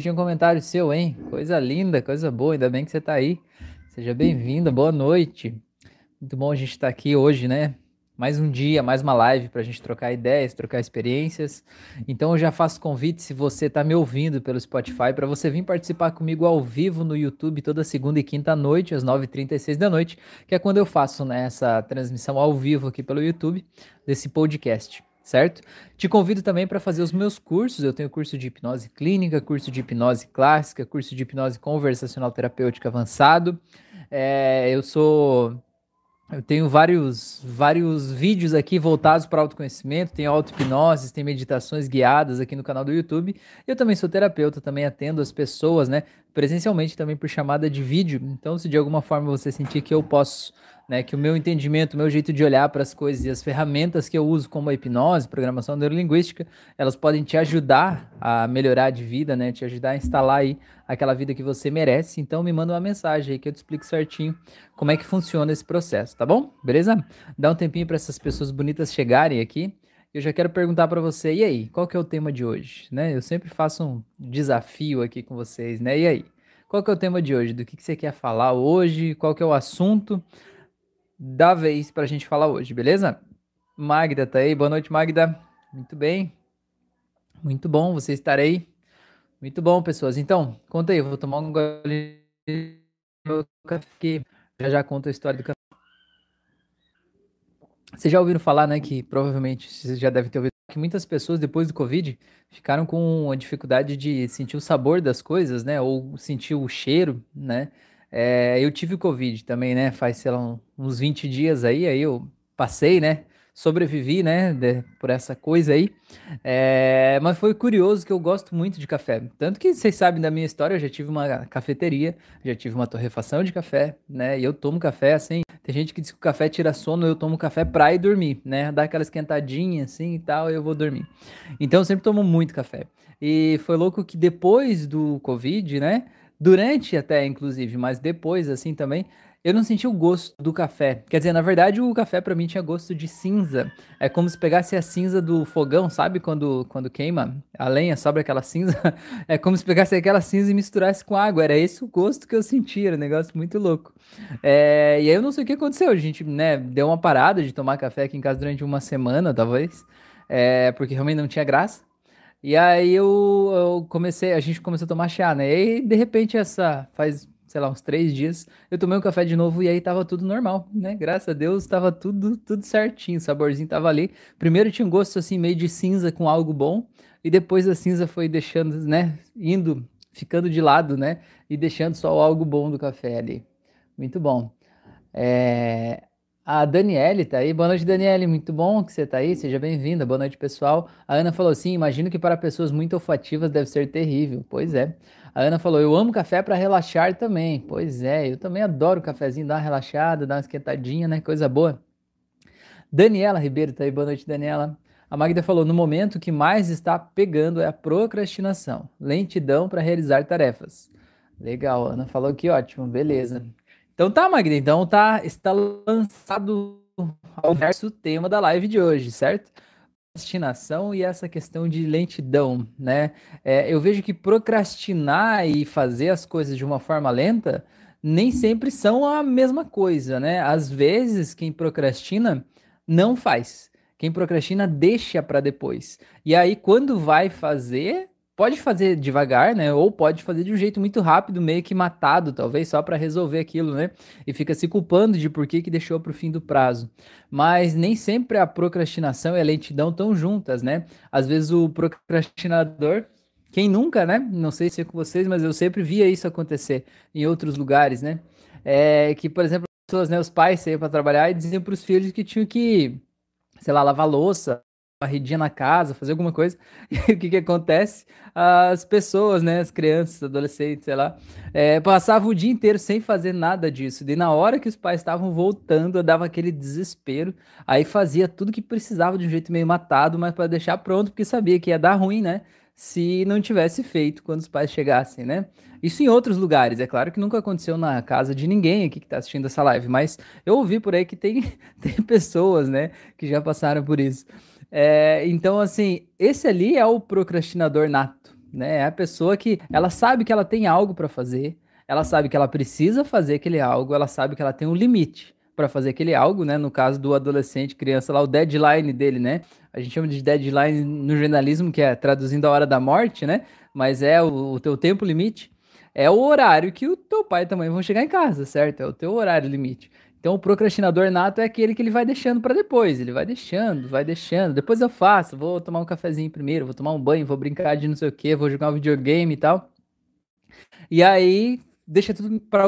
tinha um comentário seu, hein? Coisa linda, coisa boa, ainda bem que você está aí. Seja bem-vinda, boa noite. Muito bom a gente estar tá aqui hoje, né? Mais um dia, mais uma live para a gente trocar ideias, trocar experiências. Então eu já faço convite, se você está me ouvindo pelo Spotify, para você vir participar comigo ao vivo no YouTube toda segunda e quinta noite, às 9h36 da noite, que é quando eu faço né, essa transmissão ao vivo aqui pelo YouTube desse podcast certo? Te convido também para fazer os meus cursos. Eu tenho curso de hipnose clínica, curso de hipnose clássica, curso de hipnose conversacional terapêutica avançado. É, eu sou. Eu tenho vários, vários vídeos aqui voltados para autoconhecimento, tem auto-hipnose, tem meditações guiadas aqui no canal do YouTube. Eu também sou terapeuta, também atendo as pessoas, né, presencialmente também por chamada de vídeo. Então, se de alguma forma você sentir que eu posso né, que o meu entendimento, o meu jeito de olhar para as coisas e as ferramentas que eu uso como a hipnose, programação neurolinguística, elas podem te ajudar a melhorar de vida, né, te ajudar a instalar aí aquela vida que você merece. Então me manda uma mensagem aí que eu te explico certinho como é que funciona esse processo, tá bom? Beleza? Dá um tempinho para essas pessoas bonitas chegarem aqui. Eu já quero perguntar para você, e aí, qual que é o tema de hoje, né? Eu sempre faço um desafio aqui com vocês, né? E aí? Qual que é o tema de hoje? Do que, que você quer falar hoje? Qual que é o assunto? Da vez para a gente falar hoje, beleza? Magda tá aí, boa noite, Magda. Muito bem, muito bom você estar aí. Muito bom, pessoas. Então, conta aí, eu vou tomar um gole meu café, já já conto a história do café. Vocês já ouviram falar, né, que provavelmente vocês já devem ter ouvido que muitas pessoas depois do Covid ficaram com a dificuldade de sentir o sabor das coisas, né, ou sentir o cheiro, né? É, eu tive Covid também, né? Faz, sei lá, uns 20 dias aí, aí eu passei, né? Sobrevivi, né? De, por essa coisa aí. É, mas foi curioso que eu gosto muito de café. Tanto que vocês sabem da minha história, eu já tive uma cafeteria, já tive uma torrefação de café, né? E eu tomo café assim. Tem gente que diz que o café tira sono, eu tomo café pra ir dormir, né? Dá aquela esquentadinha assim e tal, eu vou dormir. Então eu sempre tomo muito café. E foi louco que depois do Covid, né? Durante até, inclusive, mas depois, assim, também, eu não senti o gosto do café. Quer dizer, na verdade, o café para mim tinha gosto de cinza. É como se pegasse a cinza do fogão, sabe? Quando, quando queima a lenha, sobra aquela cinza. É como se pegasse aquela cinza e misturasse com água. Era esse o gosto que eu sentia, era um negócio muito louco. É, e aí eu não sei o que aconteceu. A gente, né, deu uma parada de tomar café aqui em casa durante uma semana, talvez. É, porque realmente não tinha graça. E aí eu, eu, comecei, a gente começou a tomar chá, né? E aí, de repente, essa faz, sei lá, uns três dias, eu tomei um café de novo e aí tava tudo normal, né? Graças a Deus tava tudo, tudo certinho, o saborzinho tava ali. Primeiro tinha um gosto assim meio de cinza com algo bom, e depois a cinza foi deixando, né? Indo, ficando de lado, né? E deixando só algo bom do café ali. Muito bom. É, a Daniele tá aí. Boa noite, Daniele. Muito bom que você tá aí. Seja bem-vinda. Boa noite, pessoal. A Ana falou assim: imagino que para pessoas muito olfativas deve ser terrível. Pois é. A Ana falou: eu amo café para relaxar também. Pois é, eu também adoro cafezinho, dar uma relaxada, dar uma esquentadinha, né? Coisa boa. Daniela Ribeiro tá aí. Boa noite, Daniela. A Magda falou: no momento que mais está pegando é a procrastinação, lentidão para realizar tarefas. Legal, Ana falou que ótimo, beleza. Então tá, Magda, então tá, está lançado ao verso tema da live de hoje, certo? Procrastinação e essa questão de lentidão, né? É, eu vejo que procrastinar e fazer as coisas de uma forma lenta nem sempre são a mesma coisa, né? Às vezes, quem procrastina não faz. Quem procrastina deixa para depois. E aí, quando vai fazer, pode fazer devagar, né? Ou pode fazer de um jeito muito rápido, meio que matado, talvez só para resolver aquilo, né? E fica se culpando de por que, que deixou para o fim do prazo. Mas nem sempre a procrastinação e a lentidão estão juntas, né? Às vezes o procrastinador quem nunca, né? Não sei se é com vocês, mas eu sempre via isso acontecer em outros lugares, né? É que, por exemplo, pessoas, né, os pais saíam para trabalhar e diziam para os filhos que tinham que, sei lá, lavar louça, varridinha na casa, fazer alguma coisa. E o que que acontece? As pessoas, né, as crianças, adolescentes, sei lá, é, passavam o dia inteiro sem fazer nada disso. E na hora que os pais estavam voltando, dava aquele desespero. Aí fazia tudo que precisava de um jeito meio matado, mas para deixar pronto, porque sabia que ia dar ruim, né? Se não tivesse feito quando os pais chegassem, né? Isso em outros lugares, é claro que nunca aconteceu na casa de ninguém aqui que está assistindo essa live, mas eu ouvi por aí que tem, tem pessoas, né, que já passaram por isso. É, então, assim, esse ali é o procrastinador nato, né? É a pessoa que ela sabe que ela tem algo para fazer, ela sabe que ela precisa fazer aquele algo, ela sabe que ela tem um limite para fazer aquele algo, né? No caso do adolescente, criança lá, o deadline dele, né? A gente chama de deadline no jornalismo, que é traduzindo a hora da morte, né? Mas é o, o teu tempo limite. É o horário que o teu pai e tua mãe vão chegar em casa, certo? É o teu horário limite. Então o procrastinador nato é aquele que ele vai deixando para depois, ele vai deixando, vai deixando. Depois eu faço, vou tomar um cafezinho primeiro, vou tomar um banho, vou brincar de não sei o que, vou jogar um videogame e tal. E aí deixa tudo para?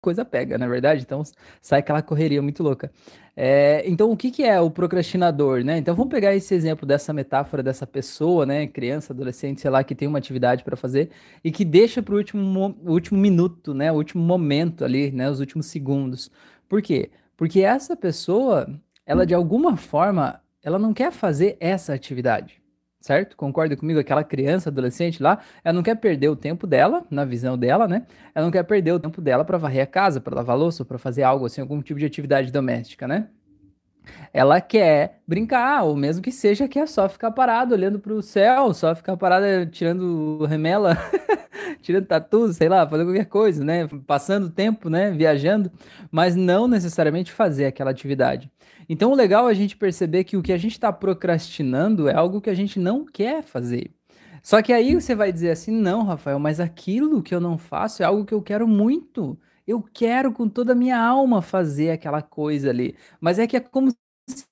Coisa pega, na é verdade. Então sai aquela correria muito louca. É, então o que, que é o procrastinador, né? Então vamos pegar esse exemplo dessa metáfora dessa pessoa, né? Criança, adolescente, sei lá, que tem uma atividade para fazer e que deixa para o último, último minuto, né? O último momento ali, né? Os últimos segundos. Por quê? Porque essa pessoa, ela de alguma forma, ela não quer fazer essa atividade certo? Concorda comigo? Aquela criança, adolescente lá, ela não quer perder o tempo dela, na visão dela, né? Ela não quer perder o tempo dela para varrer a casa, para lavar louça, para fazer algo assim, algum tipo de atividade doméstica, né? Ela quer brincar, ou mesmo que seja que é só ficar parado olhando para o céu, só ficar parada tirando remela, tirando tatu, sei lá, fazendo qualquer coisa, né? Passando tempo, né? Viajando, mas não necessariamente fazer aquela atividade. Então, o legal é a gente perceber que o que a gente está procrastinando é algo que a gente não quer fazer. Só que aí você vai dizer assim: não, Rafael, mas aquilo que eu não faço é algo que eu quero muito. Eu quero com toda a minha alma fazer aquela coisa ali. Mas é que é como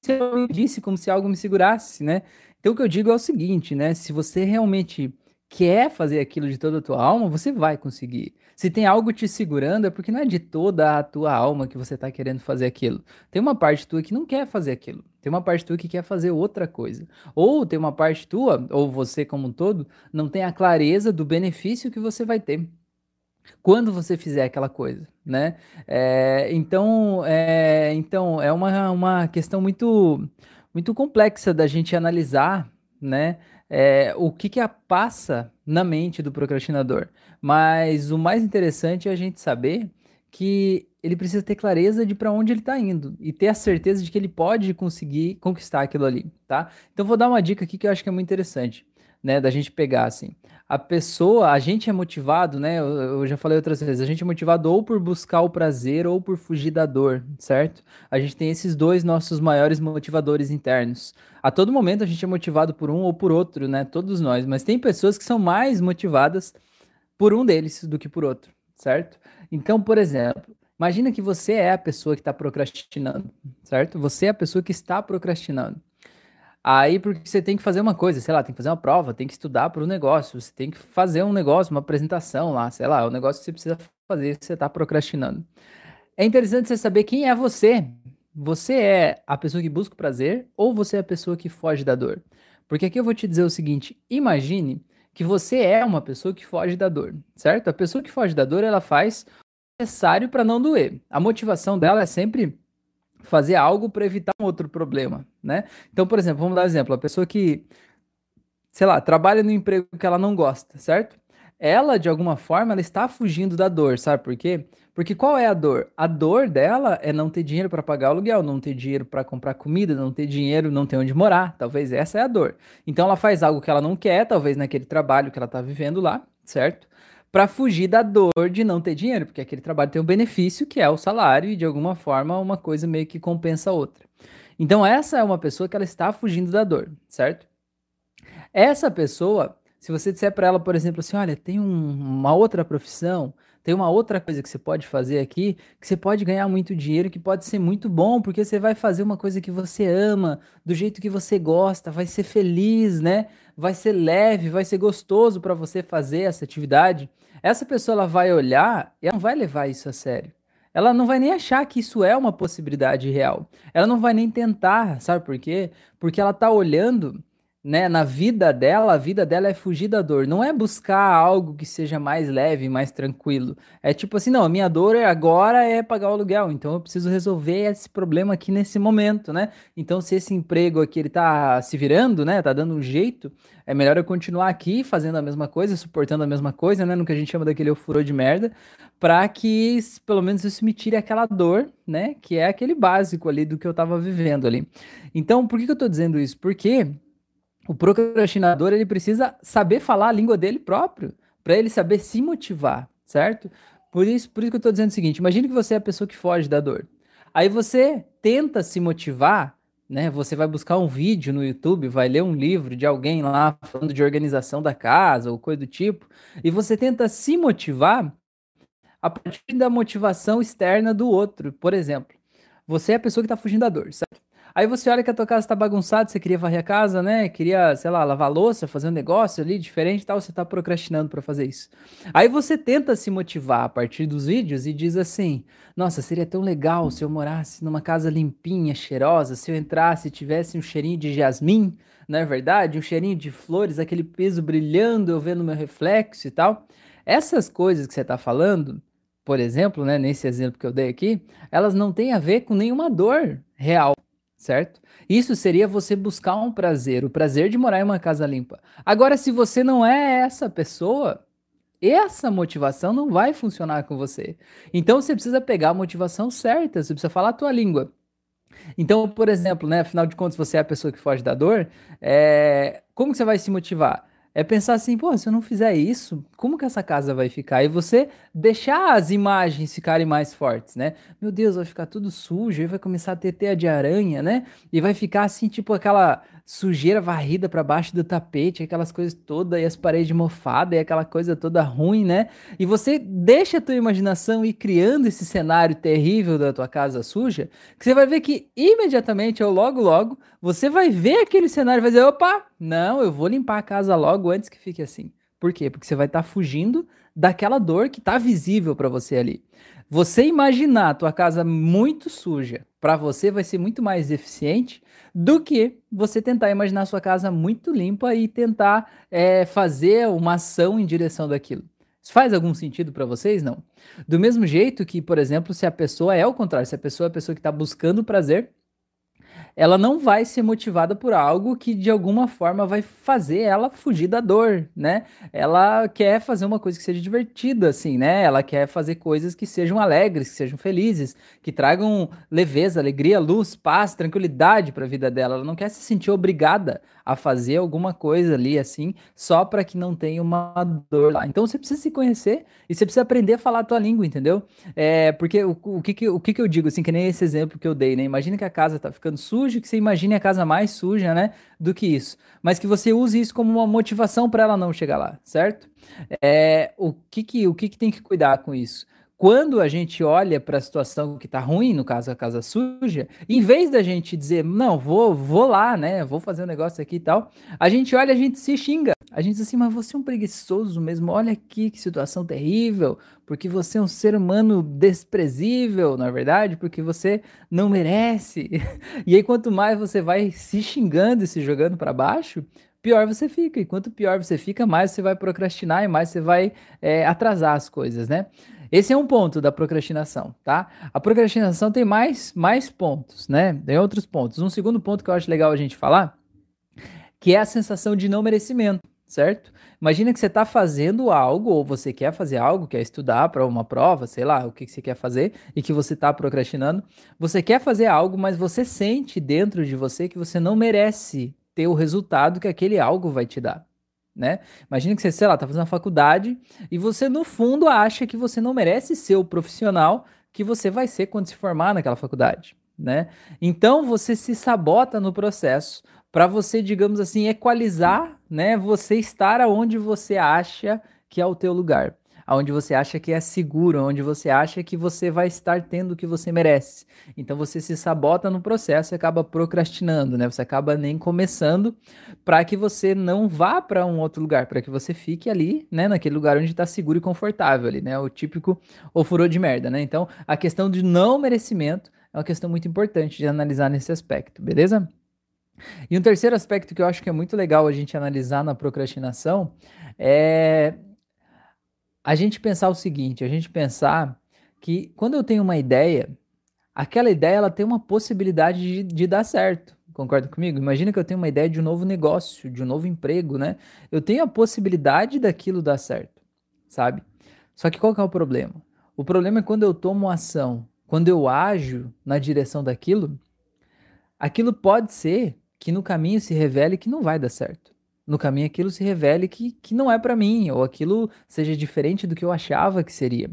eu disse, como se algo me segurasse, né? Então o que eu digo é o seguinte, né? Se você realmente quer fazer aquilo de toda a tua alma, você vai conseguir. Se tem algo te segurando, é porque não é de toda a tua alma que você está querendo fazer aquilo. Tem uma parte tua que não quer fazer aquilo. Tem uma parte tua que quer fazer outra coisa. Ou tem uma parte tua, ou você como um todo, não tem a clareza do benefício que você vai ter quando você fizer aquela coisa, né? É, então, é, então é uma, uma questão muito, muito complexa da gente analisar, né? é, o que, que passa na mente do procrastinador. Mas o mais interessante é a gente saber que ele precisa ter clareza de para onde ele está indo e ter a certeza de que ele pode conseguir conquistar aquilo ali, tá? Então vou dar uma dica aqui que eu acho que é muito interessante né, da gente pegar assim. A pessoa, a gente é motivado, né? Eu, eu, já falei outras vezes, a gente é motivado ou por buscar o prazer ou por fugir da dor, certo? A gente tem esses dois nossos maiores motivadores internos. A todo momento a gente é motivado por um ou por outro, né? Todos nós, mas tem pessoas que são mais motivadas por um deles do que por outro, certo? Então, por exemplo, imagina que você é a pessoa que está procrastinando, certo? Você é a pessoa que está procrastinando. Aí, porque você tem que fazer uma coisa, sei lá, tem que fazer uma prova, tem que estudar para o negócio, você tem que fazer um negócio, uma apresentação lá, sei lá, o é um negócio que você precisa fazer, você está procrastinando. É interessante você saber quem é você. Você é a pessoa que busca o prazer ou você é a pessoa que foge da dor? Porque aqui eu vou te dizer o seguinte: imagine que você é uma pessoa que foge da dor, certo? A pessoa que foge da dor, ela faz o necessário para não doer. A motivação dela é sempre fazer algo para evitar um outro problema, né? Então, por exemplo, vamos dar um exemplo, a pessoa que, sei lá, trabalha no emprego que ela não gosta, certo? Ela, de alguma forma, ela está fugindo da dor, sabe por quê? Porque qual é a dor? A dor dela é não ter dinheiro para pagar o aluguel, não ter dinheiro para comprar comida, não ter dinheiro, não ter onde morar. Talvez essa é a dor. Então ela faz algo que ela não quer, talvez naquele trabalho que ela está vivendo lá, certo? Para fugir da dor de não ter dinheiro, porque aquele trabalho tem um benefício que é o salário e de alguma forma uma coisa meio que compensa a outra. Então essa é uma pessoa que ela está fugindo da dor, certo? Essa pessoa, se você disser para ela, por exemplo, assim, olha, tem um, uma outra profissão, tem uma outra coisa que você pode fazer aqui, que você pode ganhar muito dinheiro, que pode ser muito bom, porque você vai fazer uma coisa que você ama, do jeito que você gosta, vai ser feliz, né? Vai ser leve, vai ser gostoso para você fazer essa atividade. Essa pessoa ela vai olhar e ela não vai levar isso a sério. Ela não vai nem achar que isso é uma possibilidade real. Ela não vai nem tentar, sabe por quê? Porque ela tá olhando né, na vida dela, a vida dela é fugir da dor, não é buscar algo que seja mais leve, mais tranquilo. É tipo assim, não, a minha dor agora é pagar o aluguel, então eu preciso resolver esse problema aqui nesse momento, né? Então se esse emprego aqui ele tá se virando, né, tá dando um jeito, é melhor eu continuar aqui fazendo a mesma coisa, suportando a mesma coisa, né, no que a gente chama daquele furor de merda, para que pelo menos isso me tire aquela dor, né, que é aquele básico ali do que eu tava vivendo ali. Então, por que, que eu tô dizendo isso? Porque o procrastinador ele precisa saber falar a língua dele próprio, para ele saber se motivar, certo? Por isso, por isso que eu estou dizendo o seguinte: imagine que você é a pessoa que foge da dor. Aí você tenta se motivar, né? Você vai buscar um vídeo no YouTube, vai ler um livro de alguém lá falando de organização da casa ou coisa do tipo, e você tenta se motivar a partir da motivação externa do outro. Por exemplo, você é a pessoa que está fugindo da dor, certo? Aí você olha que a tua casa está bagunçada, você queria varrer a casa, né? Queria, sei lá, lavar louça, fazer um negócio ali diferente e tal, você está procrastinando para fazer isso. Aí você tenta se motivar a partir dos vídeos e diz assim: "Nossa, seria tão legal se eu morasse numa casa limpinha, cheirosa, se eu entrasse e tivesse um cheirinho de jasmim, não é verdade? Um cheirinho de flores, aquele piso brilhando, eu vendo meu reflexo e tal". Essas coisas que você está falando, por exemplo, né, nesse exemplo que eu dei aqui, elas não têm a ver com nenhuma dor real certo? Isso seria você buscar um prazer, o prazer de morar em uma casa limpa. Agora, se você não é essa pessoa, essa motivação não vai funcionar com você. Então você precisa pegar a motivação certa, você precisa falar a tua língua. Então, por exemplo, né, afinal de contas, você é a pessoa que foge da dor, é... como que você vai se motivar? É pensar assim, pô, se eu não fizer isso, como que essa casa vai ficar? E você deixar as imagens ficarem mais fortes, né? Meu Deus, vai ficar tudo sujo, aí vai começar a ter teia de aranha, né? E vai ficar assim, tipo aquela sujeira varrida para baixo do tapete, aquelas coisas todas, e as paredes mofadas, e aquela coisa toda ruim, né? E você deixa a tua imaginação ir criando esse cenário terrível da tua casa suja, que você vai ver que imediatamente, ou logo logo, você vai ver aquele cenário e vai dizer, opa, não, eu vou limpar a casa logo antes que fique assim. Por quê? Porque você vai estar tá fugindo daquela dor que está visível para você ali. Você imaginar a tua casa muito suja, para você vai ser muito mais eficiente do que você tentar imaginar a sua casa muito limpa e tentar é, fazer uma ação em direção daquilo. Isso faz algum sentido para vocês? Não. Do mesmo jeito que, por exemplo, se a pessoa é o contrário, se a pessoa é a pessoa que está buscando prazer, ela não vai ser motivada por algo que de alguma forma vai fazer ela fugir da dor, né? Ela quer fazer uma coisa que seja divertida, assim, né? Ela quer fazer coisas que sejam alegres, que sejam felizes, que tragam leveza, alegria, luz, paz, tranquilidade para a vida dela. Ela não quer se sentir obrigada a fazer alguma coisa ali, assim, só para que não tenha uma dor lá. Então você precisa se conhecer e você precisa aprender a falar a tua língua, entendeu? É, porque o, o, que, que, o que, que eu digo, assim, que nem esse exemplo que eu dei, né? Imagina que a casa tá ficando suja sujo, que você imagine a casa mais suja, né, do que isso. Mas que você use isso como uma motivação para ela não chegar lá, certo? É, o que que, o que que tem que cuidar com isso? Quando a gente olha para a situação que está ruim, no caso a casa suja, em vez da gente dizer, não, vou, vou lá, né, vou fazer um negócio aqui e tal, a gente olha, a gente se xinga. A gente diz assim, mas você é um preguiçoso mesmo, olha aqui que situação terrível, porque você é um ser humano desprezível, na é verdade, porque você não merece. E aí, quanto mais você vai se xingando e se jogando para baixo, pior você fica. E quanto pior você fica, mais você vai procrastinar e mais você vai é, atrasar as coisas, né? Esse é um ponto da procrastinação, tá? A procrastinação tem mais, mais pontos, né? Tem outros pontos. Um segundo ponto que eu acho legal a gente falar, que é a sensação de não merecimento certo? Imagina que você está fazendo algo, ou você quer fazer algo, quer estudar para uma prova, sei lá, o que, que você quer fazer, e que você está procrastinando. Você quer fazer algo, mas você sente dentro de você que você não merece ter o resultado que aquele algo vai te dar. Né? Imagina que você, sei lá, está fazendo uma faculdade e você, no fundo, acha que você não merece ser o profissional que você vai ser quando se formar naquela faculdade. Né? Então você se sabota no processo para você, digamos assim, equalizar, né, você estar aonde você acha que é o teu lugar, aonde você acha que é seguro, onde você acha que você vai estar tendo o que você merece. Então você se sabota no processo e acaba procrastinando, né? Você acaba nem começando para que você não vá para um outro lugar, para que você fique ali, né, naquele lugar onde está seguro e confortável ali, né? O típico ou furou de merda, né? Então, a questão de não merecimento é uma questão muito importante de analisar nesse aspecto, beleza? E um terceiro aspecto que eu acho que é muito legal a gente analisar na procrastinação é a gente pensar o seguinte: a gente pensar que quando eu tenho uma ideia, aquela ideia ela tem uma possibilidade de, de dar certo. Concorda comigo? Imagina que eu tenho uma ideia de um novo negócio, de um novo emprego, né? Eu tenho a possibilidade daquilo dar certo, sabe? Só que qual que é o problema? O problema é quando eu tomo ação, quando eu ajo na direção daquilo, aquilo pode ser que no caminho se revele que não vai dar certo. No caminho aquilo se revele que, que não é para mim, ou aquilo seja diferente do que eu achava que seria.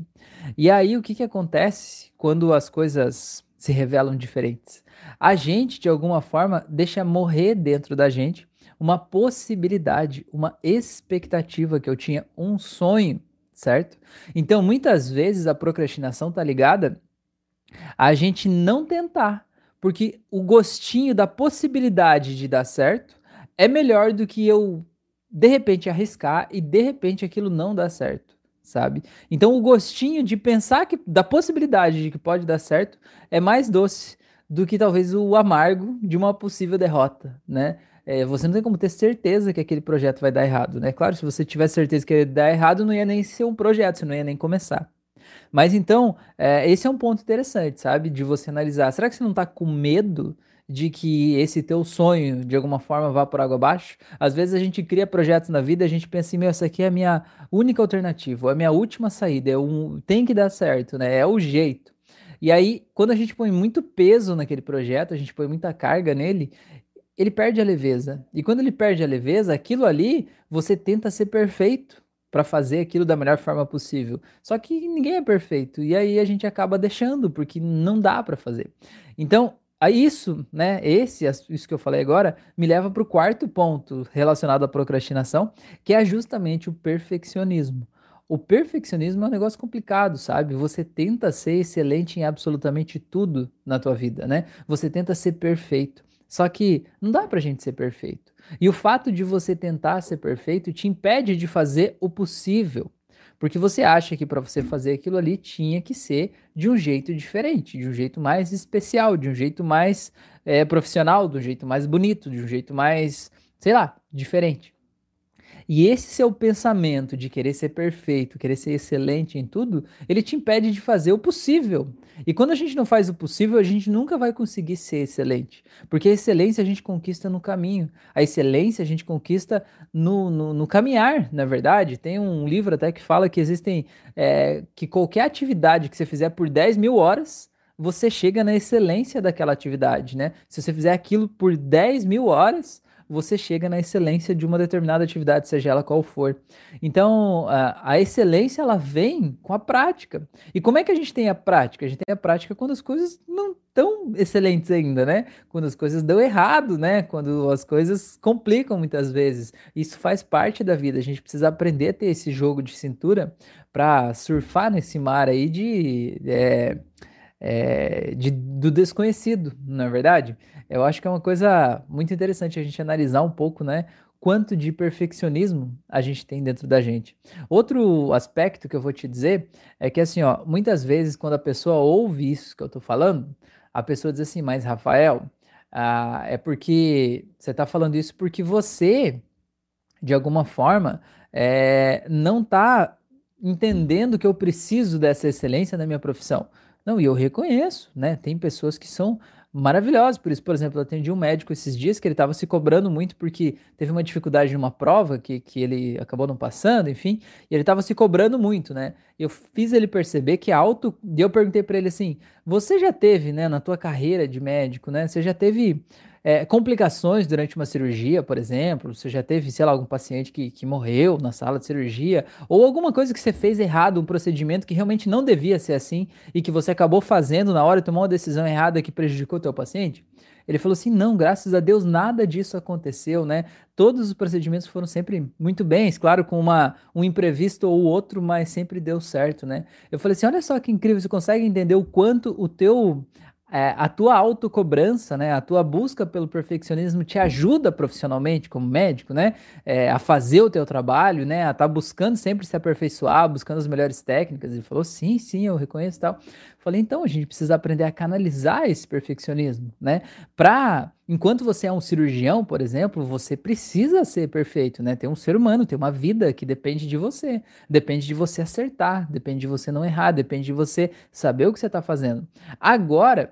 E aí o que, que acontece quando as coisas se revelam diferentes? A gente, de alguma forma, deixa morrer dentro da gente uma possibilidade, uma expectativa que eu tinha, um sonho, certo? Então, muitas vezes a procrastinação tá ligada a gente não tentar, porque o gostinho da possibilidade de dar certo é melhor do que eu de repente arriscar e de repente aquilo não dar certo, sabe? Então o gostinho de pensar que da possibilidade de que pode dar certo é mais doce do que talvez o amargo de uma possível derrota, né? É, você não tem como ter certeza que aquele projeto vai dar errado, né? Claro, se você tivesse certeza que ia dar errado, não ia nem ser um projeto, você não ia nem começar. Mas então, é, esse é um ponto interessante, sabe? De você analisar. Será que você não está com medo de que esse teu sonho, de alguma forma, vá por água abaixo? Às vezes a gente cria projetos na vida a gente pensa assim, meu, essa aqui é a minha única alternativa, é a minha última saída, é um... tem que dar certo, né? É o jeito. E aí, quando a gente põe muito peso naquele projeto, a gente põe muita carga nele, ele perde a leveza. E quando ele perde a leveza, aquilo ali, você tenta ser perfeito para fazer aquilo da melhor forma possível. Só que ninguém é perfeito e aí a gente acaba deixando porque não dá para fazer. Então, isso, né, esse, isso que eu falei agora, me leva para o quarto ponto relacionado à procrastinação, que é justamente o perfeccionismo. O perfeccionismo é um negócio complicado, sabe? Você tenta ser excelente em absolutamente tudo na tua vida, né? Você tenta ser perfeito. Só que não dá pra gente ser perfeito. E o fato de você tentar ser perfeito te impede de fazer o possível. Porque você acha que para você fazer aquilo ali tinha que ser de um jeito diferente, de um jeito mais especial, de um jeito mais é, profissional, de um jeito mais bonito, de um jeito mais, sei lá, diferente. E esse seu pensamento de querer ser perfeito, querer ser excelente em tudo, ele te impede de fazer o possível. E quando a gente não faz o possível, a gente nunca vai conseguir ser excelente. Porque a excelência a gente conquista no caminho. A excelência a gente conquista no, no, no caminhar, na verdade. Tem um livro até que fala que existem. É, que qualquer atividade que você fizer por 10 mil horas, você chega na excelência daquela atividade, né? Se você fizer aquilo por 10 mil horas, você chega na excelência de uma determinada atividade, seja ela qual for. Então, a, excelência ela vem com a prática. E como é que a gente tem a prática? A gente tem a prática quando as coisas não estão excelentes ainda, né? Quando as coisas dão errado, né? Quando as coisas complicam muitas vezes. Isso faz parte da vida. A gente precisa aprender a ter esse jogo de cintura para surfar nesse mar aí de. É, é, de, do desconhecido, na é verdade. Eu acho que é uma coisa muito interessante a gente analisar um pouco, né? Quanto de perfeccionismo a gente tem dentro da gente. Outro aspecto que eu vou te dizer é que, assim, ó, muitas vezes quando a pessoa ouve isso que eu tô falando, a pessoa diz assim, mas Rafael, ah, é porque você tá falando isso porque você, de alguma forma, é, não tá entendendo que eu preciso dessa excelência na minha profissão. Não, e eu reconheço, né? Tem pessoas que são maravilhosas por isso. Por exemplo, eu atendi um médico esses dias que ele estava se cobrando muito porque teve uma dificuldade numa prova que, que ele acabou não passando, enfim, e ele estava se cobrando muito, né? Eu fiz ele perceber que alto. E eu perguntei para ele assim: você já teve, né, na tua carreira de médico, né? Você já teve é, complicações durante uma cirurgia, por exemplo, você já teve, sei lá, algum paciente que, que morreu na sala de cirurgia, ou alguma coisa que você fez errado, um procedimento que realmente não devia ser assim e que você acabou fazendo na hora e tomou uma decisão errada que prejudicou o teu paciente? Ele falou assim: não, graças a Deus nada disso aconteceu, né? Todos os procedimentos foram sempre muito bens, claro, com uma, um imprevisto ou outro, mas sempre deu certo, né? Eu falei assim: olha só que incrível, você consegue entender o quanto o teu é, a tua autocobrança, né, a tua busca pelo perfeccionismo te ajuda profissionalmente como médico, né, é, a fazer o teu trabalho, né, a estar tá buscando sempre se aperfeiçoar, buscando as melhores técnicas. Ele falou, sim, sim, eu reconheço tal. Falei, então a gente precisa aprender a canalizar esse perfeccionismo, né, para enquanto você é um cirurgião, por exemplo, você precisa ser perfeito, né, tem um ser humano, tem uma vida que depende de você, depende de você acertar, depende de você não errar, depende de você saber o que você está fazendo. Agora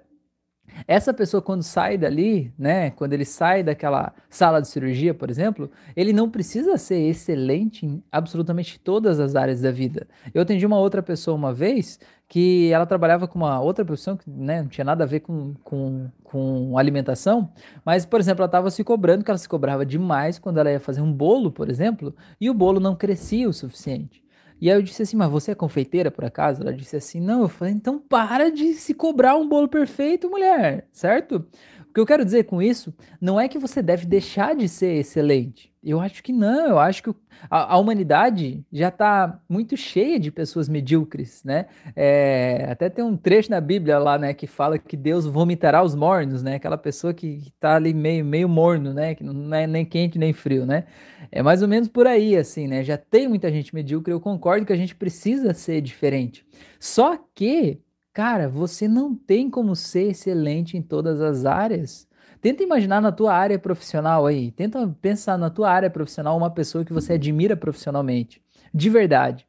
essa pessoa, quando sai dali, né, quando ele sai daquela sala de cirurgia, por exemplo, ele não precisa ser excelente em absolutamente todas as áreas da vida. Eu atendi uma outra pessoa uma vez que ela trabalhava com uma outra profissão que né, não tinha nada a ver com, com, com alimentação, mas, por exemplo, ela estava se cobrando, que ela se cobrava demais quando ela ia fazer um bolo, por exemplo, e o bolo não crescia o suficiente. E aí eu disse assim, mas você é confeiteira por acaso? Ela disse assim, não. Eu falei, então para de se cobrar um bolo perfeito, mulher, certo? O que eu quero dizer com isso não é que você deve deixar de ser excelente. Eu acho que não, eu acho que a, a humanidade já está muito cheia de pessoas medíocres, né? É, até tem um trecho na Bíblia lá, né, que fala que Deus vomitará os mornos, né? Aquela pessoa que, está ali meio, meio morno, né? Que não é nem quente nem frio, né? É mais ou menos por aí, assim, né? Já tem muita gente medíocre, eu concordo que a gente precisa ser diferente. Só que, cara, você não tem como ser excelente em todas as áreas. Tenta imaginar na tua área profissional aí. Tenta pensar na tua área profissional uma pessoa que você admira profissionalmente. De verdade.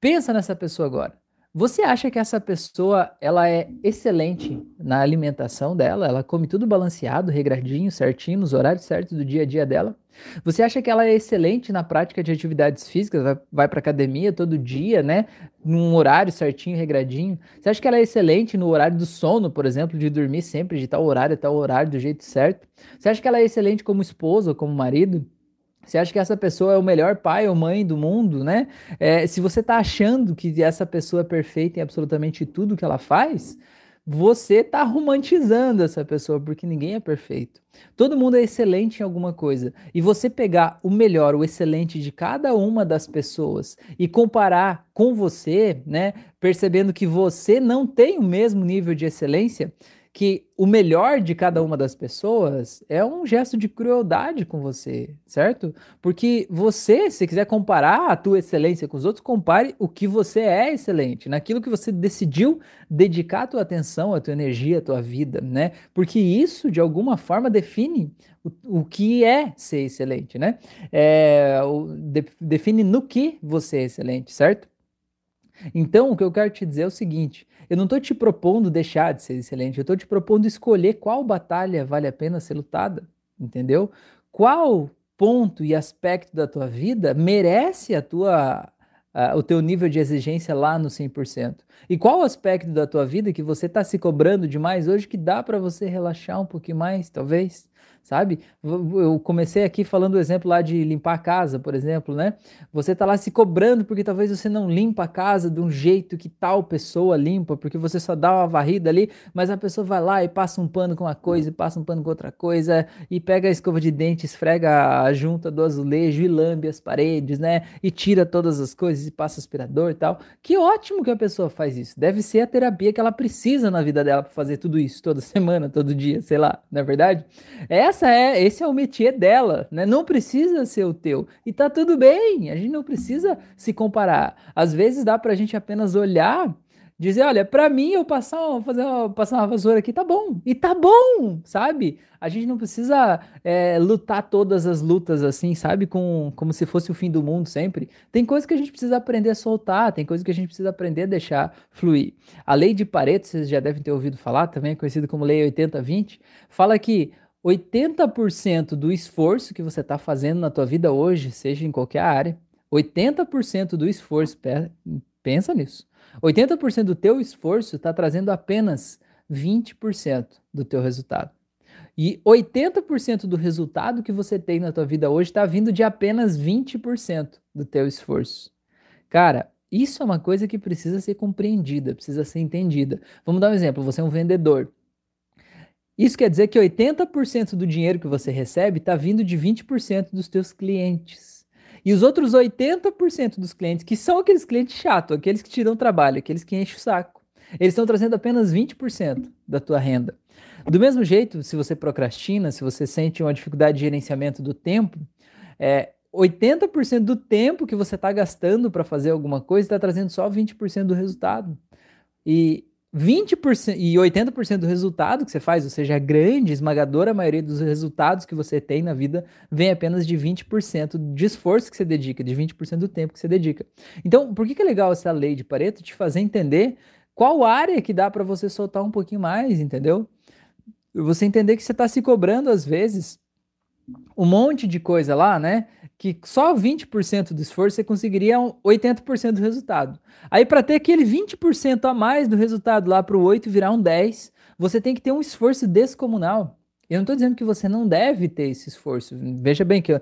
Pensa nessa pessoa agora. Você acha que essa pessoa ela é excelente na alimentação dela? Ela come tudo balanceado, regradinho, certinho, nos horários certos do dia a dia dela? Você acha que ela é excelente na prática de atividades físicas? Vai, para academia todo dia, né? Num horário certinho, regradinho? Você acha que ela é excelente no horário do sono, por exemplo, de dormir sempre de tal horário, tal horário, do jeito certo? Você acha que ela é excelente como esposa ou como marido? Você acha que essa pessoa é o melhor pai ou mãe do mundo, né? É, se você está achando que essa pessoa é perfeita em absolutamente tudo que ela faz, você está romantizando essa pessoa, porque ninguém é perfeito. Todo mundo é excelente em alguma coisa. E você pegar o melhor, o excelente de cada uma das pessoas e comparar com você, né? Percebendo que você não tem o mesmo nível de excelência, que o melhor de cada uma das pessoas é um gesto de crueldade com você, certo? Porque você, se quiser comparar a tua excelência com os outros, compare o que você é excelente, naquilo que você decidiu dedicar a tua atenção, a tua energia, a tua vida, né? Porque isso, de alguma forma, define o, o que é ser excelente, né? É, o, de, define no que você é excelente, certo? Então, o que eu quero te dizer é o seguinte: eu não estou te propondo deixar de ser excelente, eu estou te propondo escolher qual batalha vale a pena ser lutada, entendeu? Qual ponto e aspecto da tua vida merece a tua o teu nível de exigência lá no 100%? E qual aspecto da tua vida que você está se cobrando demais hoje que dá para você relaxar um pouquinho mais, talvez? Sabe? Eu comecei aqui falando o exemplo lá de limpar a casa, por exemplo, né? Você tá lá se cobrando porque talvez você não limpa a casa de um jeito que tal pessoa limpa, porque você só dá uma varrida ali, mas a pessoa vai lá e passa um pano com uma coisa, e passa um pano com outra coisa, e pega a escova de dente, esfrega a junta do azulejo e lambe as paredes, né? E tira todas as coisas e passa aspirador e tal. Que ótimo que a pessoa faz isso. Deve ser a terapia que ela precisa na vida dela para fazer tudo isso toda semana, todo dia, sei lá, não é verdade? Essa essa é, esse é o métier dela, né? Não precisa ser o teu. E tá tudo bem, a gente não precisa se comparar. Às vezes dá pra gente apenas olhar, dizer, olha, para mim eu passar, fazer passar uma vassoura aqui tá bom. E tá bom, sabe? A gente não precisa é, lutar todas as lutas assim, sabe? Com, como se fosse o fim do mundo sempre. Tem coisas que a gente precisa aprender a soltar, tem coisas que a gente precisa aprender a deixar fluir. A lei de Pareto, vocês já devem ter ouvido falar, também é conhecida como lei 80-20, fala que 80% do esforço que você está fazendo na tua vida hoje, seja em qualquer área, 80% do esforço, pensa nisso, 80% do teu esforço está trazendo apenas 20% do teu resultado. E 80% do resultado que você tem na tua vida hoje está vindo de apenas 20% do teu esforço. Cara, isso é uma coisa que precisa ser compreendida, precisa ser entendida. Vamos dar um exemplo, você é um vendedor. Isso quer dizer que 80% do dinheiro que você recebe está vindo de 20% dos teus clientes. E os outros 80% dos clientes, que são aqueles clientes chatos, aqueles que te dão trabalho, aqueles que enchem o saco, eles estão trazendo apenas 20% da tua renda. Do mesmo jeito, se você procrastina, se você sente uma dificuldade de gerenciamento do tempo, é, 80% do tempo que você está gastando para fazer alguma coisa está trazendo só 20% do resultado. E 20% e 80% do resultado que você faz, ou seja, a grande, esmagadora maioria dos resultados que você tem na vida vem apenas de 20% de esforço que você dedica, de 20% do tempo que você dedica. Então, por que, que é legal essa lei de Pareto te fazer entender qual área que dá para você soltar um pouquinho mais, entendeu? Você entender que você está se cobrando às vezes um monte de coisa lá, né? Que só 20% do esforço você conseguiria 80% do resultado. Aí, para ter aquele 20% a mais do resultado lá para o 8 virar um 10, você tem que ter um esforço descomunal. Eu não estou dizendo que você não deve ter esse esforço. Veja bem que eu,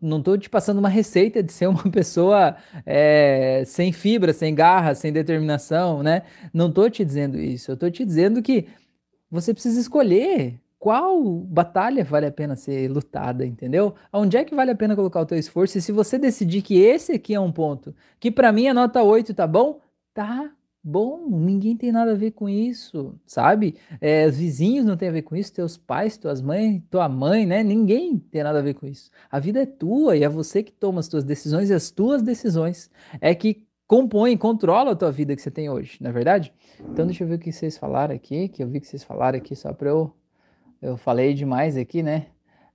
não estou te passando uma receita de ser uma pessoa é, sem fibra, sem garra, sem determinação, né? Não estou te dizendo isso. Eu estou te dizendo que você precisa escolher qual batalha vale a pena ser lutada, entendeu? Onde é que vale a pena colocar o teu esforço? E se você decidir que esse aqui é um ponto, que para mim a nota 8 tá bom, tá Bom, ninguém tem nada a ver com isso, sabe? É, os vizinhos não têm a ver com isso, teus pais, tuas mães, tua mãe, né? Ninguém tem nada a ver com isso. A vida é tua e é você que toma as tuas decisões e as tuas decisões é que compõem, controlam a tua vida que você tem hoje, não é verdade? Então deixa eu ver o que vocês falaram aqui, que eu vi que vocês falaram aqui só para eu eu falei demais aqui, né?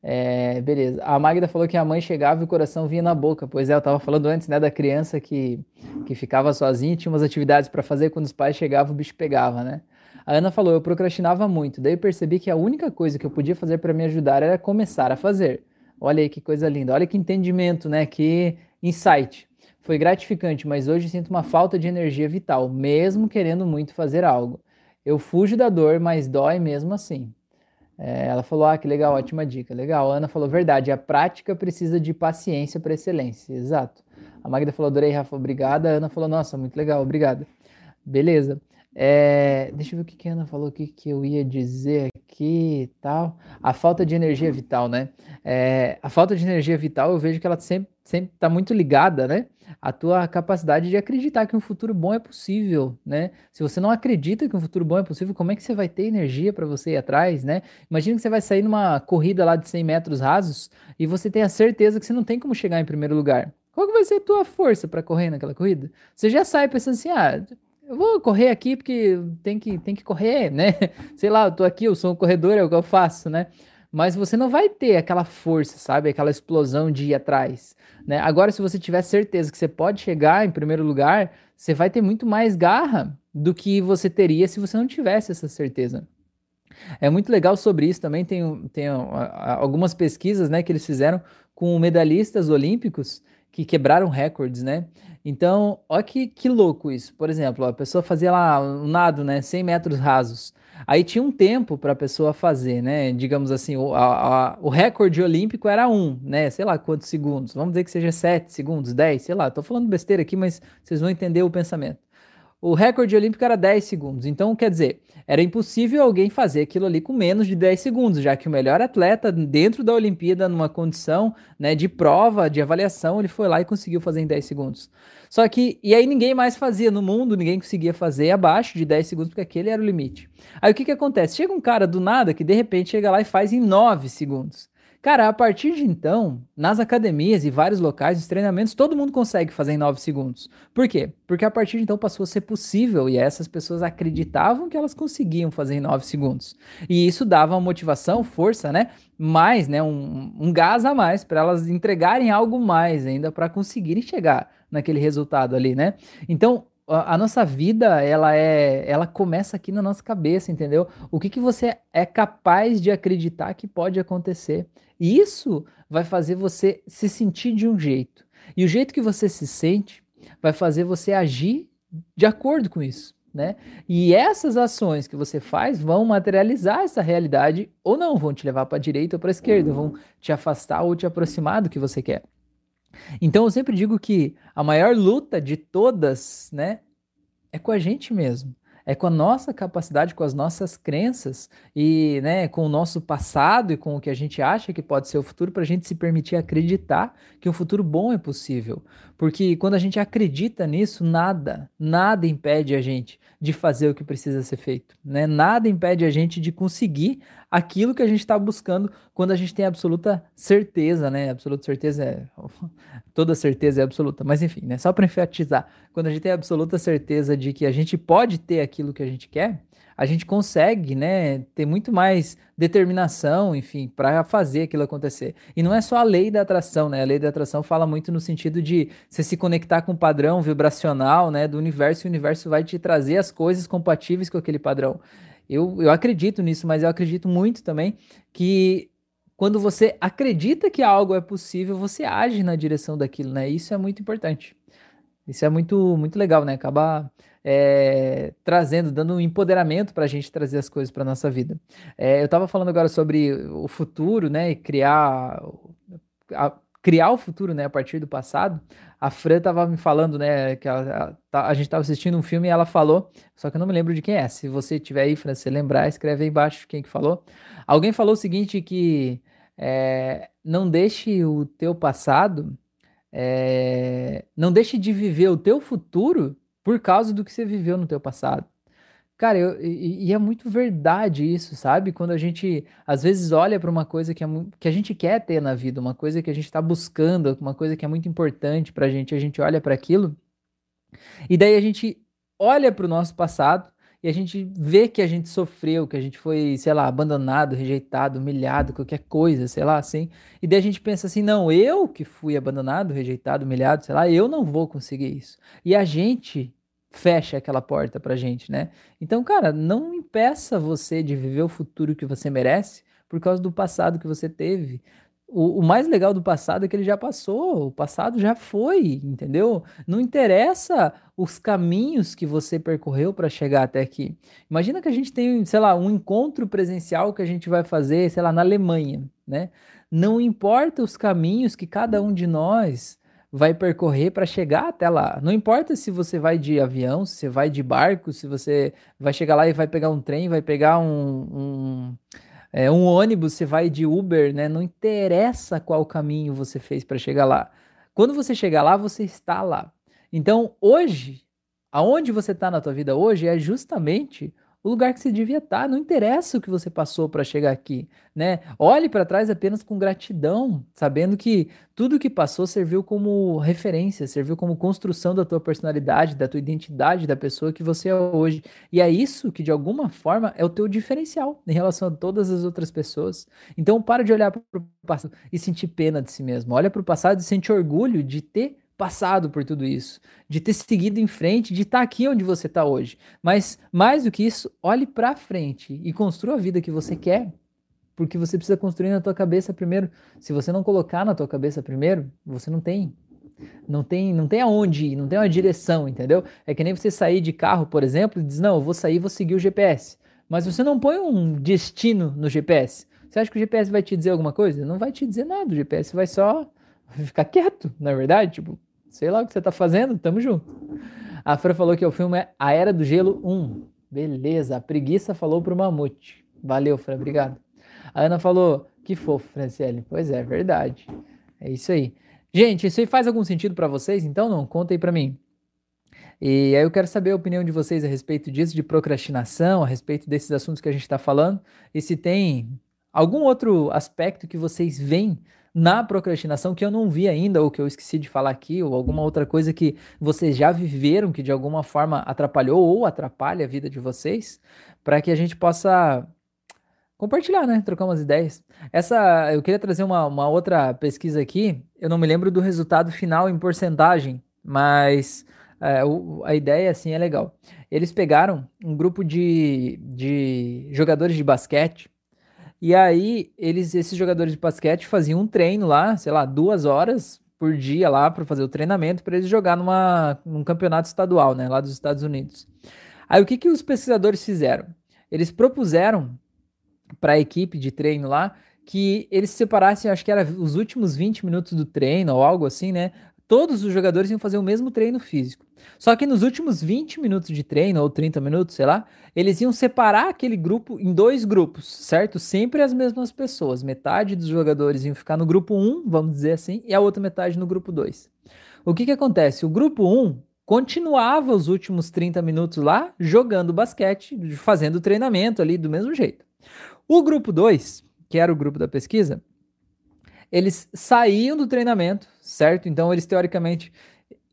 É, beleza. A Magda falou que a mãe chegava e o coração vinha na boca. Pois é, eu estava falando antes, né, da criança que, que ficava sozinha, tinha umas atividades para fazer, quando os pais chegavam, o bicho pegava, né? A Ana falou: eu procrastinava muito, daí percebi que a única coisa que eu podia fazer para me ajudar era começar a fazer. Olha aí que coisa linda, olha que entendimento, né? Que insight. Foi gratificante, mas hoje sinto uma falta de energia vital, mesmo querendo muito fazer algo. Eu fujo da dor, mas dói mesmo assim. É, ela falou: Ah, que legal, ótima dica. Legal. A Ana falou: Verdade, a prática precisa de paciência para excelência. Exato. A Magda falou: Adorei, Rafa, obrigada. A Ana falou: Nossa, muito legal, obrigada. Beleza. É, deixa eu ver o que, a Ana falou aqui que eu ia dizer aqui e tal. A falta de energia vital, né? É, a falta de energia vital eu vejo que ela sempre sempre está muito ligada, né? A tua capacidade de acreditar que um futuro bom é possível, né? Se você não acredita que um futuro bom é possível, como é que você vai ter energia para você ir atrás, né? Imagina que você vai sair numa corrida lá de 100 metros rasos e você tem a certeza que você não tem como chegar em primeiro lugar. Qual que vai ser a tua força para correr naquela corrida? Você já sai pensando assim, ah, eu vou correr aqui porque tem que, tem que correr, né? Sei lá, eu tô aqui, eu sou um corredor, é o que eu faço, né? mas você não vai ter aquela força, sabe? Aquela explosão de ir atrás, né? Agora, se você tiver certeza que você pode chegar em primeiro lugar, você vai ter muito mais garra do que você teria se você não tivesse essa certeza. É muito legal sobre isso também, tem, tem algumas pesquisas, né, que eles fizeram com medalhistas olímpicos que quebraram recordes, né? Então, olha que, que louco isso. Por exemplo, a pessoa fazia lá um nado, né, 100 metros rasos. Aí tinha um tempo para a pessoa fazer, né? Digamos assim, o, a, a, o recorde olímpico era um, né? Sei lá quantos segundos. Vamos dizer que seja 7 segundos, 10, sei lá. Tô falando besteira aqui, mas vocês vão entender o pensamento. O recorde olímpico era 10 segundos. Então, quer dizer, era impossível alguém fazer aquilo ali com menos de 10 segundos, já que o melhor atleta dentro da Olimpíada, numa condição né, de prova, de avaliação, ele foi lá e conseguiu fazer em 10 segundos. Só que, e aí ninguém mais fazia no mundo, ninguém conseguia fazer abaixo de 10 segundos, porque aquele era o limite. Aí o que que acontece? Chega um cara do nada que de repente chega lá e faz em 9 segundos. Cara, a partir de então, nas academias e vários locais, os treinamentos, todo mundo consegue fazer em 9 segundos. Por quê? Porque a partir de então passou a ser possível e essas pessoas acreditavam que elas conseguiam fazer em 9 segundos. E isso dava uma motivação, força, né? Mais, né? Um, um gás a mais para elas entregarem algo mais ainda para conseguirem chegar naquele resultado ali, né? Então, a nossa vida, ela é, ela começa aqui na nossa cabeça, entendeu? O que, que você é capaz de acreditar que pode acontecer. E isso vai fazer você se sentir de um jeito. E o jeito que você se sente vai fazer você agir de acordo com isso, né? E essas ações que você faz vão materializar essa realidade ou não, vão te levar para a direita ou para a esquerda, vão te afastar ou te aproximar do que você quer. Então eu sempre digo que a maior luta de todas, né, é com a gente mesmo. É com a nossa capacidade, com as nossas crenças e né, com o nosso passado e com o que a gente acha que pode ser o futuro, para a gente se permitir acreditar que um futuro bom é possível. Porque quando a gente acredita nisso, nada, nada impede a gente de fazer o que precisa ser feito. Né? Nada impede a gente de conseguir aquilo que a gente está buscando quando a gente tem absoluta certeza, né? Absoluta certeza é. Toda certeza é absoluta, mas enfim, né? Só para enfatizar, quando a gente tem absoluta certeza de que a gente pode ter aquilo que a gente quer, a gente consegue, né, ter muito mais determinação, enfim, para fazer aquilo acontecer. E não é só a lei da atração, né? A lei da atração fala muito no sentido de você se conectar com o padrão vibracional, né, do universo, e o universo vai te trazer as coisas compatíveis com aquele padrão. Eu, eu acredito nisso, mas eu acredito muito também que quando você acredita que algo é possível, você age na direção daquilo, né? Isso é muito importante. Isso é muito, muito legal, né? Acabar é, trazendo, dando um empoderamento para a gente trazer as coisas para nossa vida. É, eu estava falando agora sobre o futuro, né? E criar, a, criar o futuro, né? A partir do passado. A Fran estava me falando, né? Que a, a, a gente estava assistindo um filme e ela falou, só que eu não me lembro de quem é. Se você tiver aí, Fran, se lembrar, escreve aí embaixo quem que falou. Alguém falou o seguinte que é, não deixe o teu passado, é, não deixe de viver o teu futuro por causa do que você viveu no teu passado. Cara, eu, e, e, é muito verdade isso, sabe? Quando a gente às vezes olha para uma coisa que, é, que a gente quer ter na vida, uma coisa que a gente está buscando, uma coisa que é muito importante para a gente, a gente olha para aquilo, e daí a gente olha para o nosso passado e a gente vê que a gente sofreu, que a gente foi, sei lá, abandonado, rejeitado, humilhado, qualquer coisa, sei lá, assim. E daí a gente pensa assim: não, eu que fui abandonado, rejeitado, humilhado, sei lá, eu não vou conseguir isso. E a gente fecha aquela porta pra gente, né? Então, cara, não impeça você de viver o futuro que você merece por causa do passado que você teve. O, o, mais legal do passado é que ele já passou, o passado já foi, entendeu? Não interessa os caminhos que você percorreu para chegar até aqui. Imagina que a gente tem, sei lá, um encontro presencial que a gente vai fazer, sei lá, na Alemanha, né? Não importa os caminhos que cada um de nós vai percorrer para chegar até lá. Não importa se você vai de avião, se você vai de barco, se você vai chegar lá e vai pegar um trem, vai pegar um, um é, um ônibus, você vai de Uber, né? Não interessa qual caminho você fez para chegar lá. Quando você chegar lá, você está lá. Então, hoje, aonde você está na tua vida hoje é justamente o lugar que você devia estar. Tá. Não interessa o que você passou para chegar aqui, né? Olhe para trás apenas com gratidão, sabendo que tudo que passou serviu como referência, serviu como construção da tua personalidade, da tua identidade, da pessoa que você é hoje. E é isso que de alguma forma é o teu diferencial em relação a todas as outras pessoas. Então, para de olhar para o passado e sentir pena de si mesmo. Olha para o passado e sente orgulho de ter passado por tudo isso, de ter seguido em frente, de estar aqui onde você está hoje. Mas mais do que isso, olhe para frente e construa a vida que você quer, porque você precisa construir na tua cabeça primeiro. Se você não colocar na tua cabeça primeiro, você não tem não tem, não tem aonde ir, não tem uma direção, entendeu? É que nem você sair de carro, por exemplo, e diz: "Não, eu vou sair, vou seguir o GPS". Mas você não põe um destino no GPS. Você acha que o GPS vai te dizer alguma coisa? Não vai te dizer nada, o GPS vai só ficar quieto, na é verdade, tipo, sei lá o que você tá fazendo, tamo junto. A Fran falou que o filme é A Era do Gelo 1. Beleza, a preguiça falou pro Mamute. Valeu, Fran, obrigado. A Ana falou, que fofo, Franciele. Pois é, verdade. É isso aí. Gente, isso aí faz algum sentido para vocês? Então não, conta aí para mim. E aí eu quero saber a opinião de vocês a respeito disso, de procrastinação, a respeito desses assuntos que a gente está falando, e se tem algum outro aspecto que vocês veem na procrastinação que eu não vi ainda, ou que eu esqueci de falar aqui, ou alguma outra coisa que vocês já viveram que de alguma forma atrapalhou ou atrapalha a vida de vocês, para que a gente possa compartilhar, né? Trocar umas ideias. Essa, eu queria trazer uma, uma outra pesquisa aqui. Eu não me lembro do resultado final em porcentagem, mas é, a ideia assim é legal. Eles pegaram um grupo de, de jogadores de basquete e aí, eles, esses jogadores de basquete faziam um treino lá, sei lá, duas horas por dia lá para fazer o treinamento para eles jogar numa, num campeonato estadual, né, lá dos Estados Unidos. Aí o que, que os pesquisadores fizeram? Eles propuseram para a equipe de treino lá que eles separassem, acho que era os últimos 20 minutos do treino ou algo assim, né? Todos os jogadores iam fazer o mesmo treino físico. Só que nos últimos 20 minutos de treino, ou 30 minutos, sei lá, eles iam separar aquele grupo em dois grupos, certo? Sempre as mesmas pessoas. Metade dos jogadores iam ficar no grupo 1, vamos dizer assim, e a outra metade no grupo 2. O que que acontece? O grupo 1 continuava os últimos 30 minutos lá jogando basquete, fazendo treinamento ali do mesmo jeito. O grupo 2, que era o grupo da pesquisa, eles saíam do treinamento, certo? Então eles teoricamente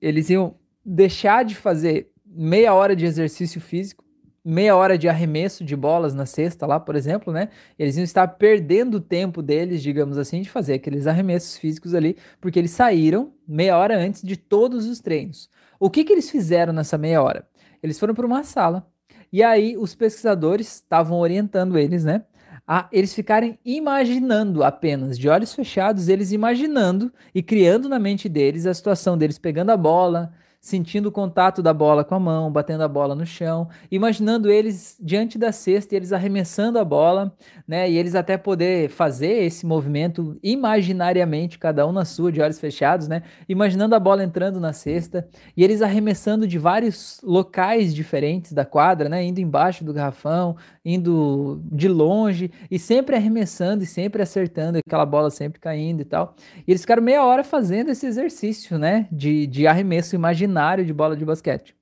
eles iam deixar de fazer meia hora de exercício físico, meia hora de arremesso de bolas na cesta lá, por exemplo, né? Eles iam estar perdendo o tempo deles, digamos assim, de fazer aqueles arremessos físicos ali, porque eles saíram meia hora antes de todos os treinos. O que que eles fizeram nessa meia hora? Eles foram para uma sala E aí os pesquisadores estavam orientando eles, né? A eles ficarem imaginando apenas, de olhos fechados, eles imaginando e criando na mente deles a situação deles pegando a bola, sentindo o contato da bola com a mão, batendo a bola no chão, imaginando eles diante da cesta e eles arremessando a bola, né? E eles até poder fazer esse movimento imaginariamente, cada um na sua, de olhos fechados, né? Imaginando a bola entrando na cesta e eles arremessando de vários locais diferentes da quadra, né? Indo embaixo do garrafão, indo de longe e sempre arremessando e sempre acertando, aquela bola sempre caindo e tal. E eles ficaram meia hora fazendo esse exercício, né? De, de arremesso imaginário de bola de basquete.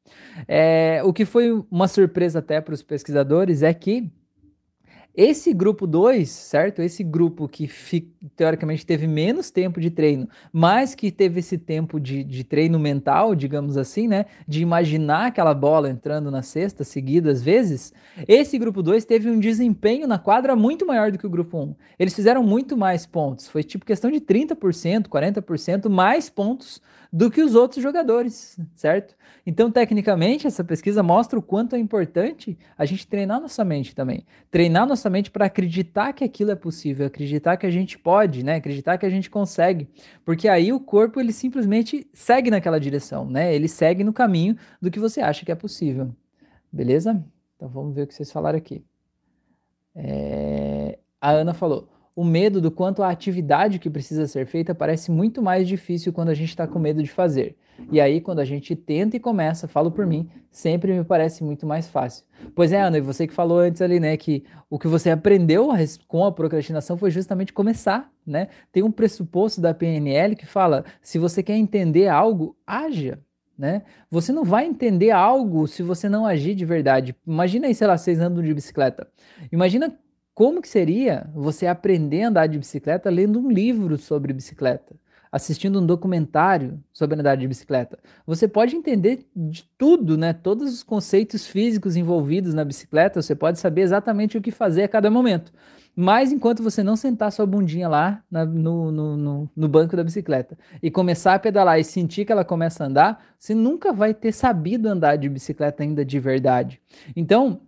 É, o que foi uma surpresa até para os pesquisadores é que esse grupo 2, certo? Esse grupo que teoricamente teve menos tempo de treino, mas que teve esse tempo de, de treino mental, digamos assim, né? De imaginar aquela bola entrando na cesta seguidas vezes. Esse grupo 2 teve um desempenho na quadra muito maior do que o grupo 1. Um. Eles fizeram muito mais pontos. Foi tipo questão de 30%, 40% mais pontos do que os outros jogadores, certo? Então, tecnicamente, essa pesquisa mostra o quanto é importante a gente treinar nossa mente também. Treinar nossa mente para acreditar que aquilo é possível, acreditar que a gente pode, né? Acreditar que a gente consegue. Porque aí o corpo, ele simplesmente segue naquela direção, né? Ele segue no caminho do que você acha que é possível. Beleza? Então, vamos ver o que vocês falaram aqui. É... A Ana falou: o medo do quanto a atividade que precisa ser feita parece muito mais difícil quando a gente está com medo de fazer. E aí, quando a gente tenta e começa, falo por mim, sempre me parece muito mais fácil. Pois é, Ana, e você que falou antes ali, né, que o que você aprendeu com a procrastinação foi justamente começar, né? Tem um pressuposto da PNL que fala: se você quer entender algo, haja. Né? Você não vai entender algo se você não agir de verdade. Imagina aí, sei lá, vocês andam de bicicleta. Imagina como que seria você aprender a andar de bicicleta lendo um livro sobre bicicleta, assistindo um documentário sobre andar de bicicleta? Você pode entender de tudo, né? Todos os conceitos físicos envolvidos na bicicleta, você pode saber exatamente o que fazer a cada momento. Mas enquanto você não sentar sua bundinha lá na, no, no, no, no, banco da bicicleta e começar a pedalar e sentir que ela começa a andar, você nunca vai ter sabido andar de bicicleta ainda de verdade. Então,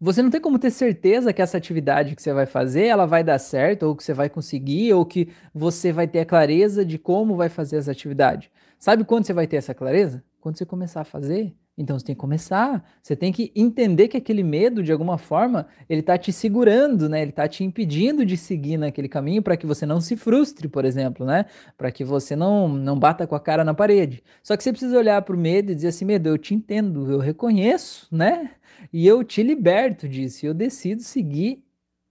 você não tem como ter certeza que essa atividade que você vai fazer, ela vai dar certo, ou que você vai conseguir, ou que você vai ter a clareza de como vai fazer essa atividade. Sabe quando você vai ter essa clareza? Quando você começar a fazer. Então você tem que começar, você tem que entender que aquele medo, de alguma forma, ele está te segurando, né? Ele está te impedindo de seguir naquele caminho para que você não se frustre, por exemplo, né? Para que você não, não bata com a cara na parede. Só que você precisa olhar para o medo e dizer assim, medo, eu te entendo, eu reconheço, né? E eu te liberto disso, eu decido seguir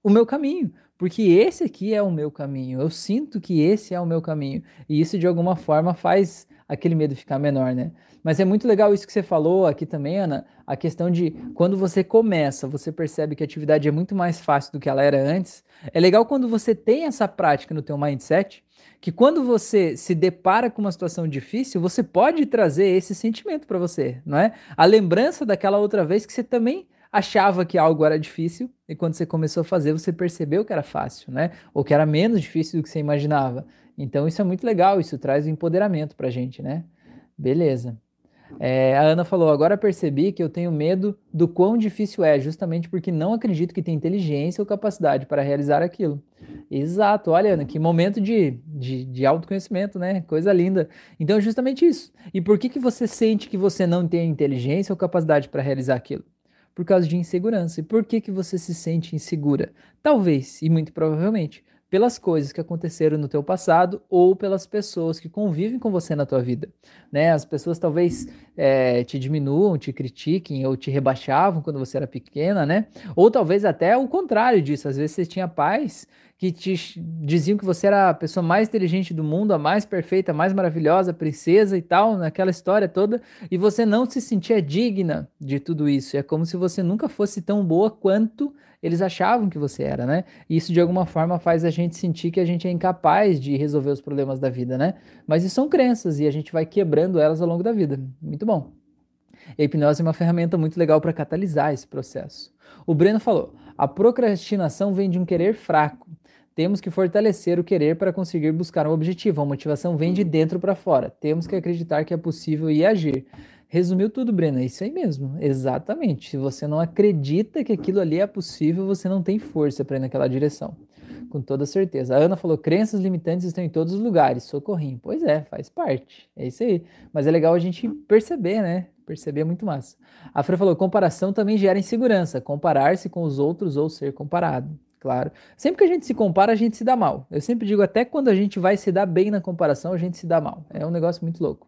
o meu caminho, porque esse aqui é o meu caminho. Eu sinto que esse é o meu caminho, e isso de alguma forma faz aquele medo ficar menor, né? Mas é muito legal isso que você falou aqui também, Ana, a questão de quando você começa, você percebe que a atividade é muito mais fácil do que ela era antes. É legal quando você tem essa prática no teu mindset, que quando você se depara com uma situação difícil, você pode trazer esse sentimento para você, não é? A lembrança daquela outra vez que você também achava que algo era difícil e quando você começou a fazer, você percebeu que era fácil, né? Ou que era menos difícil do que você imaginava. Então isso é muito legal, isso traz empoderamento pra gente, né? Beleza. É, a Ana falou: agora percebi que eu tenho medo do quão difícil é, justamente porque não acredito que tenha inteligência ou capacidade para realizar aquilo. Exato, olha, Ana, que momento de, de, de autoconhecimento, né? Coisa linda. Então, é justamente isso. E por que, que você sente que você não tem inteligência ou capacidade para realizar aquilo? Por causa de insegurança. E por que, que você se sente insegura? Talvez, e muito provavelmente, pelas coisas que aconteceram no teu passado ou pelas pessoas que convivem com você na tua vida, né? As pessoas talvez é, te diminuam, te critiquem ou te rebaixavam quando você era pequena, né? Ou talvez até o contrário disso. Às vezes você tinha pais que te diziam que você era a pessoa mais inteligente do mundo, a mais perfeita, a mais maravilhosa, princesa e tal, naquela história toda, e você não se sentia digna de tudo isso. É como se você nunca fosse tão boa quanto eles achavam que você era, né? E isso de alguma forma faz a gente sentir que a gente é incapaz de resolver os problemas da vida, né? Mas isso são crenças e a gente vai quebrando elas ao longo da vida. Muito bom. a hipnose é uma ferramenta muito legal para catalisar esse processo. O Breno falou: a procrastinação vem de um querer fraco. Temos que fortalecer o querer para conseguir buscar um objetivo. A motivação vem de dentro para fora. Temos que acreditar que é possível e agir. Resumiu tudo, Brena. É isso aí mesmo. Exatamente. Se você não acredita que aquilo ali é possível, você não tem força para ir naquela direção. Com toda certeza. A Ana falou: crenças limitantes estão em todos os lugares. Socorrinho. Pois é, faz parte. É isso aí. Mas é legal a gente perceber, né? Perceber é muito massa. A Fran falou: comparação também gera insegurança. Comparar-se com os outros ou ser comparado. Claro. Sempre que a gente se compara, a gente se dá mal. Eu sempre digo, até quando a gente vai se dar bem na comparação, a gente se dá mal. É um negócio muito louco.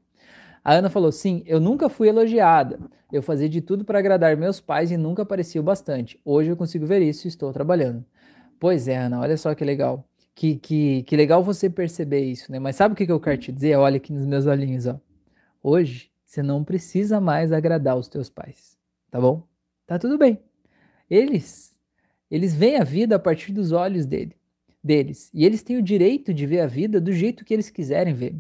A Ana falou: sim, eu nunca fui elogiada. Eu fazia de tudo para agradar meus pais e nunca aparecia bastante. Hoje eu consigo ver isso e estou trabalhando. Pois é, Ana, olha só que legal. Que, que, que legal você perceber isso, né? Mas sabe o que eu quero te dizer? Olha aqui nos meus olhinhos, ó. Hoje você não precisa mais agradar os teus pais, tá bom? Tá tudo bem. Eles, eles veem a vida a partir dos olhos dele, deles. E eles têm o direito de ver a vida do jeito que eles quiserem ver.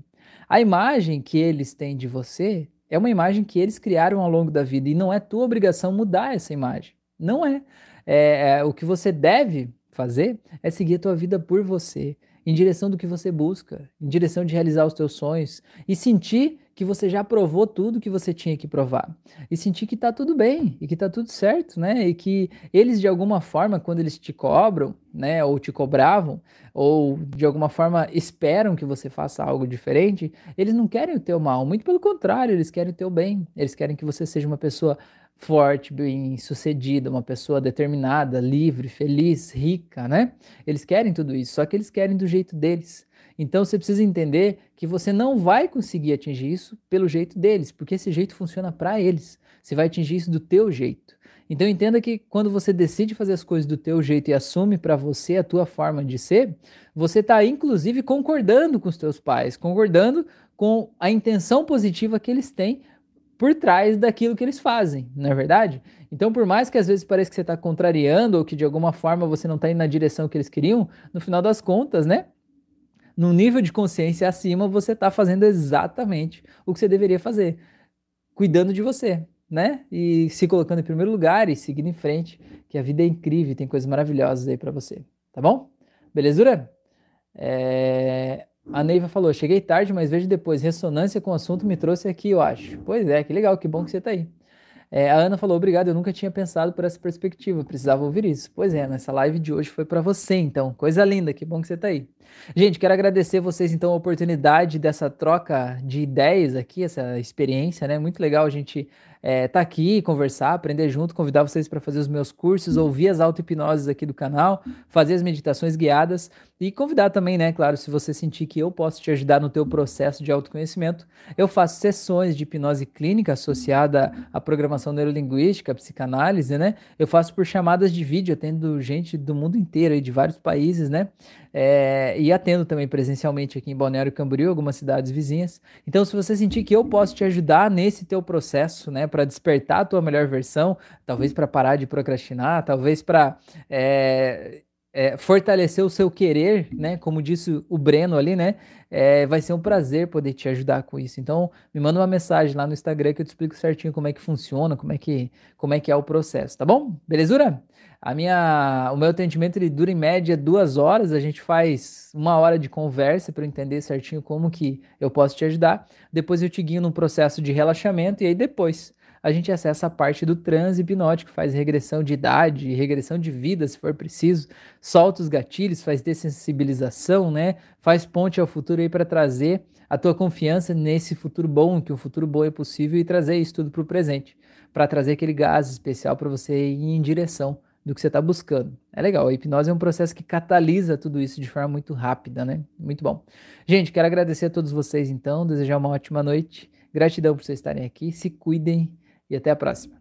A imagem que eles têm de você é uma imagem que eles criaram ao longo da vida e não é tua obrigação mudar essa imagem. Não é. é, é o que você deve fazer é seguir a tua vida por você, em direção do que você busca, em direção de realizar os teus sonhos e sentir que você já provou tudo que você tinha que provar e sentir que tá tudo bem e que tá tudo certo, né? E que eles de alguma forma quando eles te cobram, né, ou te cobravam, ou de alguma forma esperam que você faça algo diferente, eles não querem o teu mal, muito pelo contrário, eles querem o teu bem. Eles querem que você seja uma pessoa forte, bem-sucedida, uma pessoa determinada, livre, feliz, rica, né? Eles querem tudo isso, só que eles querem do jeito deles. Então você precisa entender que você não vai conseguir atingir isso pelo jeito deles, porque esse jeito funciona para eles. Você vai atingir isso do teu jeito. Então entenda que quando você decide fazer as coisas do teu jeito e assume para você a tua forma de ser, você está inclusive concordando com os teus pais, concordando com a intenção positiva que eles têm por trás daquilo que eles fazem, não é verdade? Então, por mais que às vezes pareça que você está contrariando ou que de alguma forma você não está indo na direção que eles queriam, no final das contas, né? no nível de consciência acima, você está fazendo exatamente o que você deveria fazer, cuidando de você, né? E se colocando em primeiro lugar e seguindo em frente, que a vida é incrível, tem coisas maravilhosas aí para você, tá bom? Belezura? É... A Neiva falou: cheguei tarde, mas vejo depois. Ressonância com o assunto me trouxe aqui, eu acho. Pois é, que legal, que bom que você está aí. É, a Ana falou: obrigado, eu nunca tinha pensado por essa perspectiva, precisava ouvir isso. Pois é, nessa live de hoje foi para você, então. Coisa linda, que bom que você está aí. Gente, quero agradecer vocês, então, a oportunidade dessa troca de ideias aqui, essa experiência, né? Muito legal a gente é, tá aqui, conversar, aprender junto, convidar vocês para fazer os meus cursos, ouvir as auto-hipnoses aqui do canal, fazer as meditações guiadas e convidar também, né, claro, se você sentir que eu posso te ajudar no teu processo de autoconhecimento, eu faço sessões de hipnose clínica associada à programação neurolinguística, psicanálise, né? Eu faço por chamadas de vídeo, atendo gente do mundo inteiro e de vários países, né? É, e atendo também presencialmente aqui em Balneário Camboriú, algumas cidades vizinhas. Então, se você sentir que eu posso te ajudar nesse teu processo, né, para despertar a tua melhor versão, talvez para parar de procrastinar, talvez para é, é, fortalecer o seu querer, né? Como disse o Breno ali, né? É, vai ser um prazer poder te ajudar com isso. Então, me manda uma mensagem lá no Instagram que eu te explico certinho como é que funciona, como é que, como é, que é o processo, tá bom? Belezura? A minha, o meu atendimento ele dura em média duas horas. A gente faz uma hora de conversa para entender certinho como que eu posso te ajudar. Depois eu te guio num processo de relaxamento e aí depois a gente acessa a parte do transe hipnótico, faz regressão de idade, regressão de vida, se for preciso, solta os gatilhos, faz dessensibilização, né? Faz ponte ao futuro aí para trazer a tua confiança nesse futuro bom, que o futuro bom é possível e trazer isso tudo para o presente, para trazer aquele gás especial para você ir em direção do que você está buscando. É legal, a hipnose é um processo que catalisa tudo isso de forma muito rápida, né? Muito bom. Gente, quero agradecer a todos vocês então, desejar uma ótima noite. Gratidão por vocês estarem aqui, se cuidem e até a próxima.